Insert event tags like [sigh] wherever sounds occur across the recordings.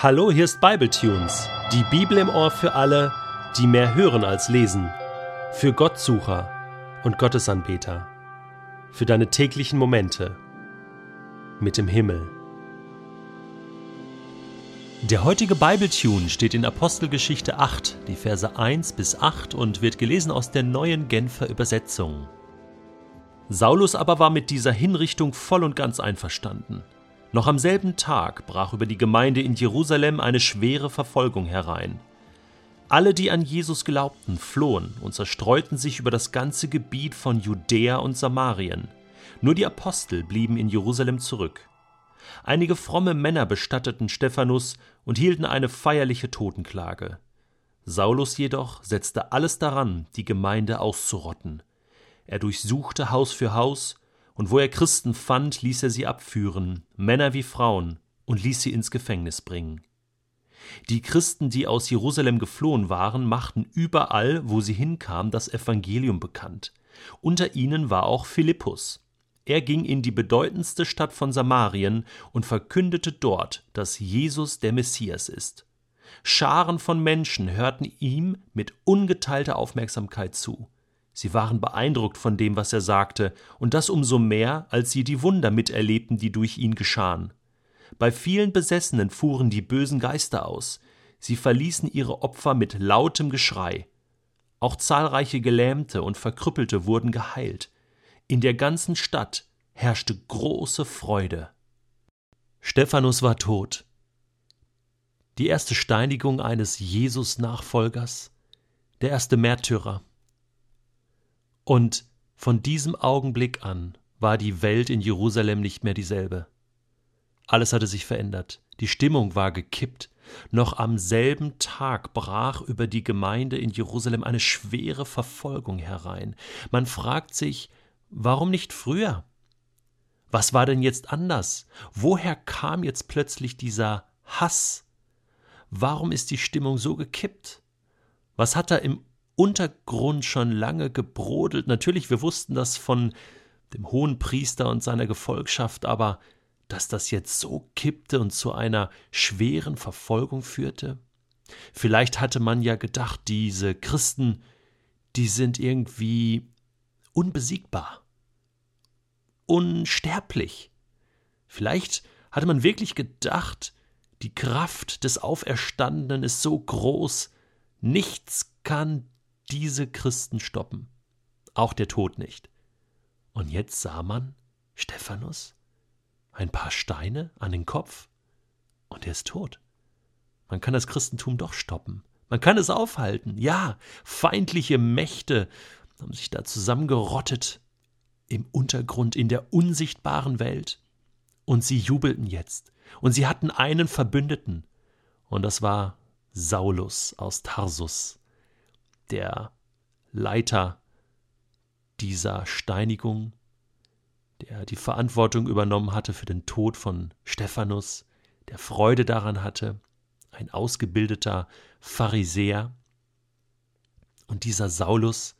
Hallo, hier ist Bibletunes, die Bibel im Ohr für alle, die mehr hören als lesen, für Gottsucher und Gottesanbeter, für deine täglichen Momente mit dem Himmel. Der heutige Bibletune steht in Apostelgeschichte 8, die Verse 1 bis 8 und wird gelesen aus der neuen Genfer Übersetzung. Saulus aber war mit dieser Hinrichtung voll und ganz einverstanden. Noch am selben Tag brach über die Gemeinde in Jerusalem eine schwere Verfolgung herein. Alle, die an Jesus glaubten, flohen und zerstreuten sich über das ganze Gebiet von Judäa und Samarien. Nur die Apostel blieben in Jerusalem zurück. Einige fromme Männer bestatteten Stephanus und hielten eine feierliche Totenklage. Saulus jedoch setzte alles daran, die Gemeinde auszurotten. Er durchsuchte Haus für Haus, und wo er Christen fand, ließ er sie abführen, Männer wie Frauen, und ließ sie ins Gefängnis bringen. Die Christen, die aus Jerusalem geflohen waren, machten überall, wo sie hinkamen, das Evangelium bekannt. Unter ihnen war auch Philippus. Er ging in die bedeutendste Stadt von Samarien und verkündete dort, dass Jesus der Messias ist. Scharen von Menschen hörten ihm mit ungeteilter Aufmerksamkeit zu. Sie waren beeindruckt von dem, was er sagte, und das umso mehr, als sie die Wunder miterlebten, die durch ihn geschahen. Bei vielen Besessenen fuhren die bösen Geister aus, sie verließen ihre Opfer mit lautem Geschrei. Auch zahlreiche Gelähmte und Verkrüppelte wurden geheilt. In der ganzen Stadt herrschte große Freude. Stephanus war tot. Die erste Steinigung eines Jesus-Nachfolgers, der erste Märtyrer. Und von diesem Augenblick an war die Welt in Jerusalem nicht mehr dieselbe. Alles hatte sich verändert, die Stimmung war gekippt, noch am selben Tag brach über die Gemeinde in Jerusalem eine schwere Verfolgung herein. Man fragt sich, warum nicht früher? Was war denn jetzt anders? Woher kam jetzt plötzlich dieser Hass? Warum ist die Stimmung so gekippt? Was hat da im Untergrund schon lange gebrodelt. Natürlich, wir wussten das von dem hohen Priester und seiner Gefolgschaft, aber dass das jetzt so kippte und zu einer schweren Verfolgung führte? Vielleicht hatte man ja gedacht, diese Christen, die sind irgendwie unbesiegbar, unsterblich. Vielleicht hatte man wirklich gedacht, die Kraft des Auferstandenen ist so groß, nichts kann diese Christen stoppen. Auch der Tod nicht. Und jetzt sah man Stephanus, ein paar Steine an den Kopf, und er ist tot. Man kann das Christentum doch stoppen. Man kann es aufhalten. Ja, feindliche Mächte haben sich da zusammengerottet im Untergrund, in der unsichtbaren Welt. Und sie jubelten jetzt. Und sie hatten einen Verbündeten. Und das war Saulus aus Tarsus der Leiter dieser Steinigung, der die Verantwortung übernommen hatte für den Tod von Stephanus, der Freude daran hatte, ein ausgebildeter Pharisäer. Und dieser Saulus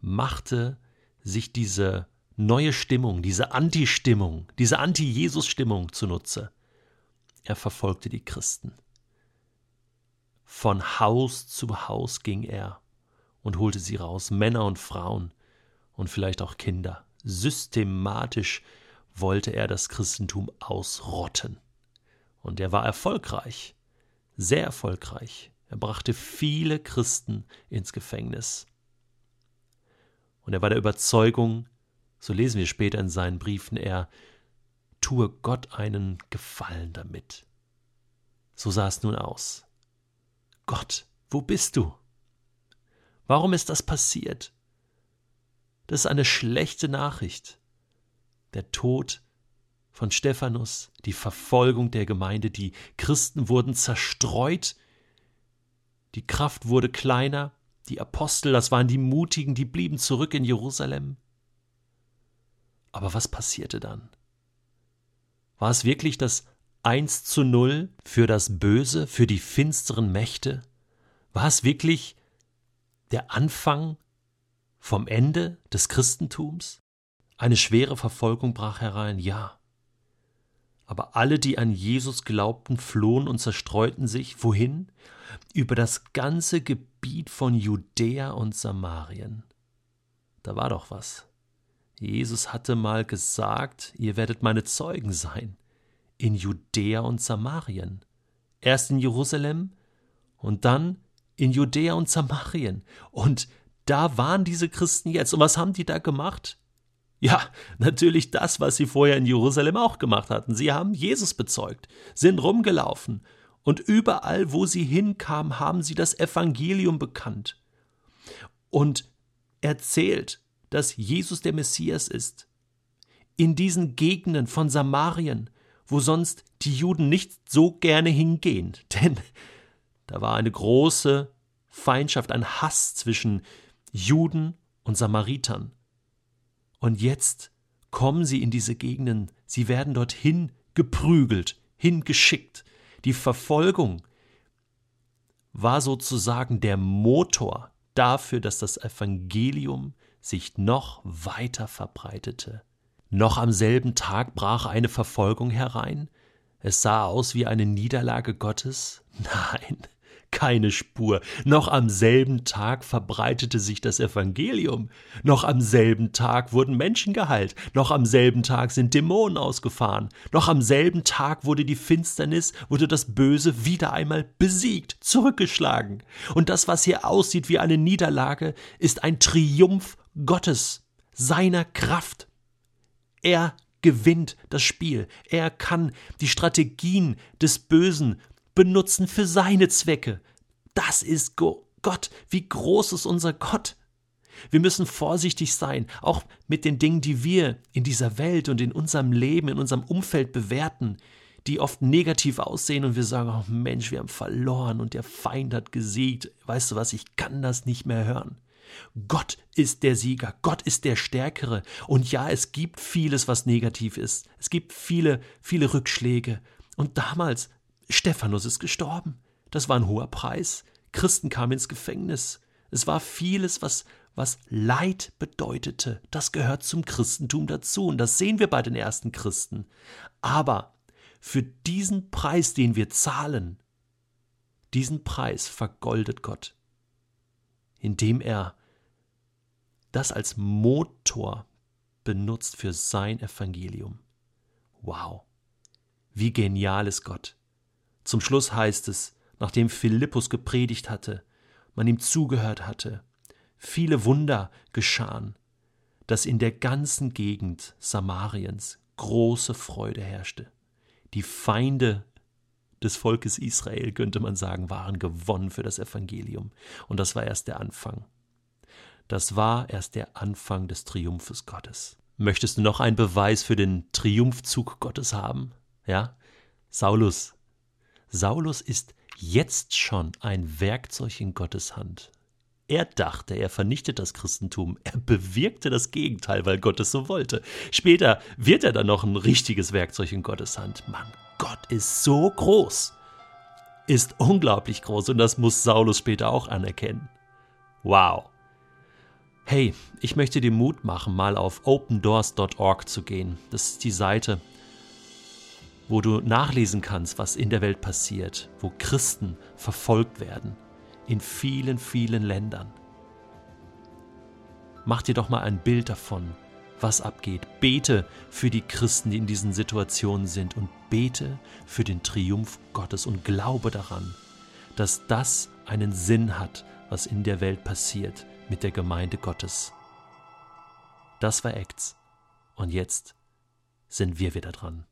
machte sich diese neue Stimmung, diese Anti-Stimmung, diese Anti-Jesus-Stimmung zunutze. Er verfolgte die Christen. Von Haus zu Haus ging er und holte sie raus, Männer und Frauen und vielleicht auch Kinder. Systematisch wollte er das Christentum ausrotten. Und er war erfolgreich, sehr erfolgreich. Er brachte viele Christen ins Gefängnis. Und er war der Überzeugung, so lesen wir später in seinen Briefen, er tue Gott einen Gefallen damit. So sah es nun aus. Gott, wo bist du? Warum ist das passiert? Das ist eine schlechte Nachricht. Der Tod von Stephanus, die Verfolgung der Gemeinde, die Christen wurden zerstreut, die Kraft wurde kleiner, die Apostel, das waren die Mutigen, die blieben zurück in Jerusalem. Aber was passierte dann? War es wirklich das Eins zu Null für das Böse, für die finsteren Mächte? War es wirklich der Anfang vom Ende des Christentums? Eine schwere Verfolgung brach herein, ja. Aber alle, die an Jesus glaubten, flohen und zerstreuten sich. Wohin? Über das ganze Gebiet von Judäa und Samarien. Da war doch was. Jesus hatte mal gesagt, ihr werdet meine Zeugen sein. In Judäa und Samarien. Erst in Jerusalem und dann in Judäa und Samarien. Und da waren diese Christen jetzt. Und was haben die da gemacht? Ja, natürlich das, was sie vorher in Jerusalem auch gemacht hatten. Sie haben Jesus bezeugt, sind rumgelaufen, und überall, wo sie hinkamen, haben sie das Evangelium bekannt und erzählt, dass Jesus der Messias ist. In diesen Gegenden von Samarien, wo sonst die Juden nicht so gerne hingehen, [laughs] denn da war eine große Feindschaft, ein Hass zwischen Juden und Samaritern. Und jetzt kommen sie in diese Gegenden, sie werden dorthin geprügelt, hingeschickt. Die Verfolgung war sozusagen der Motor dafür, dass das Evangelium sich noch weiter verbreitete. Noch am selben Tag brach eine Verfolgung herein. Es sah aus wie eine Niederlage Gottes. [laughs] Nein, keine Spur. Noch am selben Tag verbreitete sich das Evangelium. Noch am selben Tag wurden Menschen geheilt. Noch am selben Tag sind Dämonen ausgefahren. Noch am selben Tag wurde die Finsternis, wurde das Böse wieder einmal besiegt, zurückgeschlagen. Und das, was hier aussieht wie eine Niederlage, ist ein Triumph Gottes, seiner Kraft. Er gewinnt das Spiel. Er kann die Strategien des Bösen benutzen für seine Zwecke. Das ist Gott. Wie groß ist unser Gott? Wir müssen vorsichtig sein, auch mit den Dingen, die wir in dieser Welt und in unserem Leben, in unserem Umfeld bewerten, die oft negativ aussehen und wir sagen, oh Mensch, wir haben verloren und der Feind hat gesiegt. Weißt du was, ich kann das nicht mehr hören. Gott ist der Sieger, Gott ist der Stärkere. Und ja, es gibt vieles, was negativ ist. Es gibt viele, viele Rückschläge. Und damals Stephanus ist gestorben. Das war ein hoher Preis. Christen kamen ins Gefängnis. Es war vieles, was, was Leid bedeutete. Das gehört zum Christentum dazu. Und das sehen wir bei den ersten Christen. Aber für diesen Preis, den wir zahlen, diesen Preis vergoldet Gott, indem er das als Motor benutzt für sein Evangelium. Wow, wie genial ist Gott. Zum Schluss heißt es, nachdem Philippus gepredigt hatte, man ihm zugehört hatte, viele Wunder geschahen, dass in der ganzen Gegend Samariens große Freude herrschte. Die Feinde des Volkes Israel, könnte man sagen, waren gewonnen für das Evangelium. Und das war erst der Anfang. Das war erst der Anfang des Triumphes Gottes. Möchtest du noch einen Beweis für den Triumphzug Gottes haben? Ja? Saulus Saulus ist jetzt schon ein Werkzeug in Gottes Hand. Er dachte, er vernichtet das Christentum. Er bewirkte das Gegenteil, weil Gott es so wollte. Später wird er dann noch ein richtiges Werkzeug in Gottes Hand. Mann, Gott ist so groß. Ist unglaublich groß und das muss Saulus später auch anerkennen. Wow. Hey, ich möchte dir Mut machen, mal auf opendoors.org zu gehen. Das ist die Seite, wo du nachlesen kannst, was in der Welt passiert, wo Christen verfolgt werden, in vielen, vielen Ländern. Mach dir doch mal ein Bild davon, was abgeht. Bete für die Christen, die in diesen Situationen sind und bete für den Triumph Gottes und glaube daran, dass das einen Sinn hat, was in der Welt passiert mit der Gemeinde Gottes. Das war Acts. Und jetzt sind wir wieder dran.